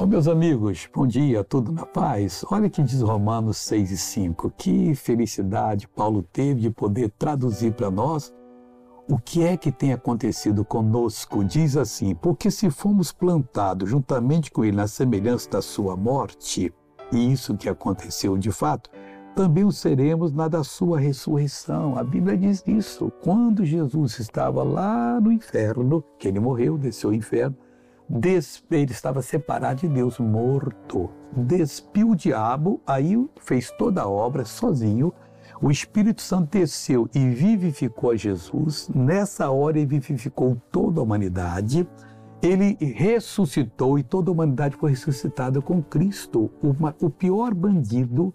Ô, meus amigos, bom dia, tudo na paz? Olha o que diz Romanos 6 e 5. Que felicidade Paulo teve de poder traduzir para nós o que é que tem acontecido conosco. Diz assim: Porque se fomos plantados juntamente com ele na semelhança da sua morte, e isso que aconteceu de fato, também o seremos na da sua ressurreição. A Bíblia diz isso. Quando Jesus estava lá no inferno, que ele morreu, desceu ao inferno, ele estava separado de Deus, morto. Despiu o diabo, aí fez toda a obra sozinho. O Espírito Santo desceu e vivificou a Jesus. Nessa hora, ele vivificou toda a humanidade. Ele ressuscitou e toda a humanidade foi ressuscitada com Cristo. o pior bandido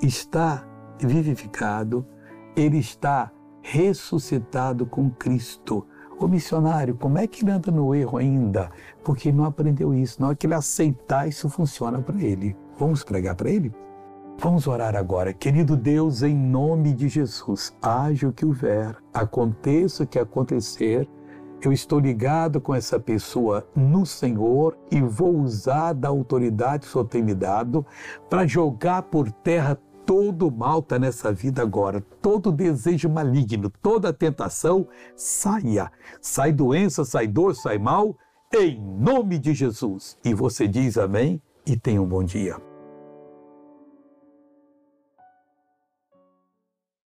está vivificado, ele está ressuscitado com Cristo. O missionário, como é que ele anda no erro ainda? Porque ele não aprendeu isso. Na hora que ele aceitar, isso funciona para ele. Vamos pregar para ele? Vamos orar agora. Querido Deus, em nome de Jesus, haja o que houver, aconteça o que acontecer, eu estou ligado com essa pessoa no Senhor e vou usar da autoridade que o Senhor tem me dado para jogar por terra todo mal está nessa vida agora, todo desejo maligno, toda tentação, saia. Sai doença, sai dor, sai mal, em nome de Jesus. E você diz amém e tenha um bom dia.